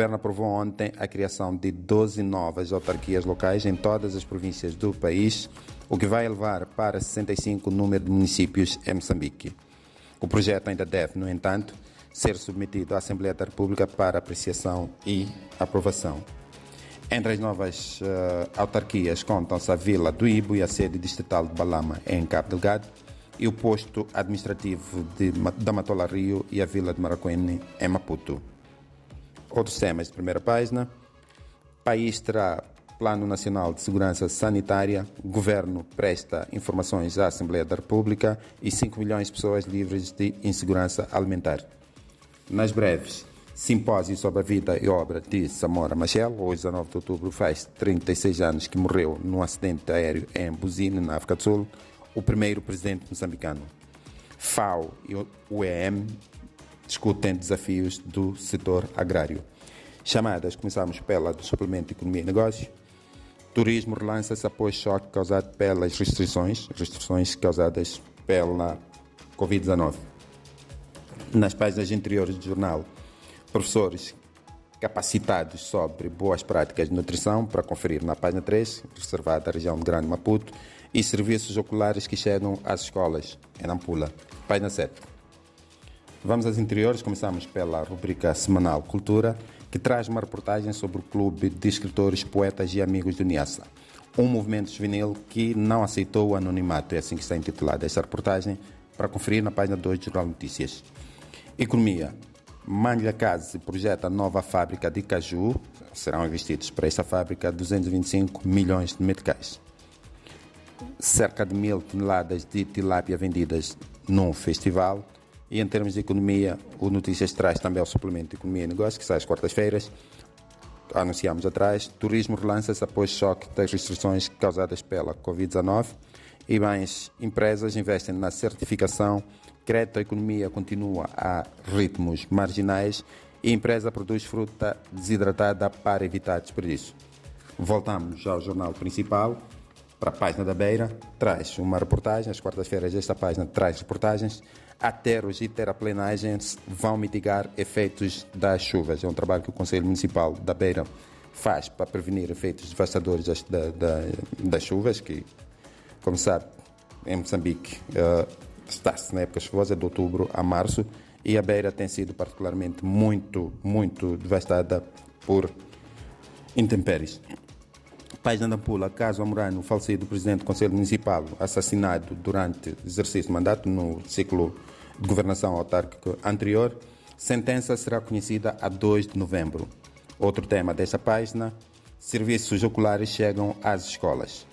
Governo aprovou ontem a criação de 12 novas autarquias locais em todas as províncias do país, o que vai elevar para 65 o número de municípios em Moçambique. O projeto ainda deve, no entanto, ser submetido à Assembleia da República para apreciação e aprovação. Entre as novas uh, autarquias contam-se a Vila do Ibo e a sede distrital de Balama, em Cabo Delgado, e o posto administrativo de, da Matola Rio e a Vila de Maracuene, em Maputo. Outros temas de primeira página. País terá Plano Nacional de Segurança Sanitária. Governo presta informações à Assembleia da República e 5 milhões de pessoas livres de insegurança alimentar. Nas breves, simpósio sobre a vida e obra de Samora Machel. Hoje, 19 de outubro, faz 36 anos que morreu num acidente aéreo em Buzine, na África do Sul, o primeiro presidente moçambicano. FAO e o EM discutem desafios do setor agrário. Chamadas, começamos pela do suplemento Economia e Negócios. Turismo relança-se após choque causado pelas restrições, restrições causadas pela Covid-19. Nas páginas interiores do jornal, professores capacitados sobre boas práticas de nutrição, para conferir na página 3, reservada à região de Grande Maputo, e serviços oculares que chegam às escolas, em Nampula. Página 7. Vamos às interiores, começamos pela rubrica semanal Cultura, que traz uma reportagem sobre o Clube de Escritores, Poetas e Amigos do Niassa, um movimento juvenil que não aceitou o anonimato, é assim que está intitulada esta reportagem, para conferir na página 2 do Jornal Notícias. Economia. Manlha Case projeta nova fábrica de caju. Serão investidos para esta fábrica 225 milhões de meticais. Cerca de mil toneladas de tilápia vendidas num festival. E em termos de economia, o Notícias traz também o suplemento de Economia e Negócios, que sai às quartas-feiras. Anunciamos atrás. Turismo relança-se após choque das restrições causadas pela Covid-19. E mais empresas investem na certificação. Crédito à economia continua a ritmos marginais. E empresa produz fruta desidratada para evitar desperdício. Voltamos ao jornal principal para a página da Beira, traz uma reportagem, às quartas-feiras esta página traz reportagens, aterros e terraplenagens vão mitigar efeitos das chuvas. É um trabalho que o Conselho Municipal da Beira faz para prevenir efeitos devastadores das, da, da, das chuvas, que, como sabe, em Moçambique uh, está-se na época chuvosa de outubro a março e a Beira tem sido particularmente muito, muito devastada por intempéries. Página da Pula, caso Amorano, falecido presidente do Conselho Municipal, assassinado durante exercício de mandato no ciclo de governação autárquica anterior, sentença será conhecida a 2 de novembro. Outro tema desta página, serviços oculares chegam às escolas.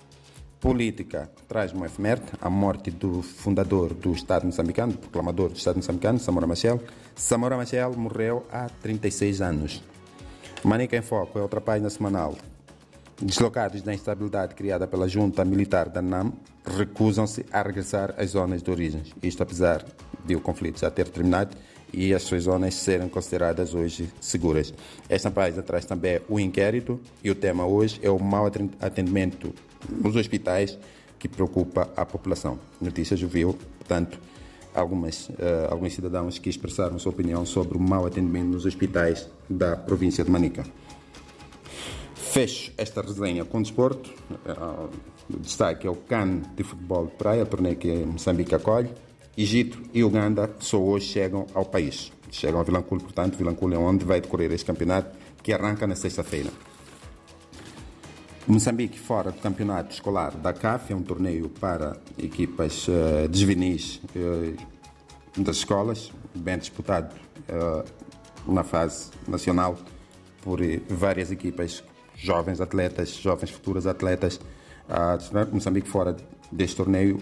Política traz uma efeméride, a morte do fundador do Estado moçambicano, do proclamador do Estado moçambicano, Samora Machel. Samora Machel morreu há 36 anos. Manica em Foco é outra página semanal Deslocados da instabilidade criada pela junta militar da NAM, recusam-se a regressar às zonas de origem. Isto apesar de o conflito já ter terminado e as suas zonas serem consideradas hoje seguras. Esta página traz também o inquérito e o tema hoje é o mau atendimento nos hospitais que preocupa a população. Notícias ouviu, portanto, algumas, uh, alguns cidadãos que expressaram sua opinião sobre o mau atendimento nos hospitais da província de Manica. Fecho esta resenha com desporto. O destaque é o CAN de futebol de praia, torneio que Moçambique acolhe. Egito e Uganda só hoje chegam ao país. Chegam a Vilanculo, portanto, Vilanculo é onde vai decorrer este campeonato, que arranca na sexta-feira. Moçambique fora do campeonato escolar da CAF, é um torneio para equipas uh, uh, das escolas, bem disputado uh, na fase nacional por várias equipas jovens atletas, jovens futuros atletas. Uh, Moçambique fora deste torneio,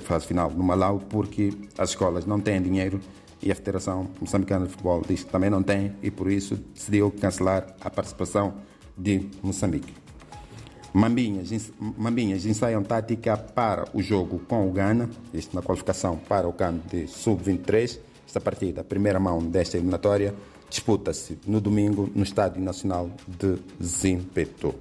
fase final no Malau, porque as escolas não têm dinheiro e a Federação Moçambicana de Futebol diz que também não tem e por isso decidiu cancelar a participação de Moçambique. Mambinhas, Mambinhas ensaiam tática para o jogo com o Ghana, isto na qualificação para o CAN de Sub-23. Esta partida, a primeira mão desta eliminatória, disputa-se no domingo no Estádio Nacional de Zimpeto.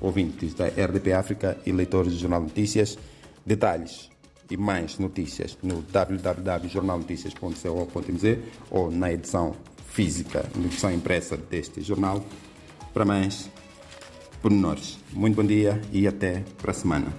Ouvintes da RDP África e leitores do Jornal Notícias, detalhes e mais notícias no www.jornalnoticias.co.mz ou na edição física, na versão impressa deste jornal, para mais pormenores. Muito bom dia e até para a semana.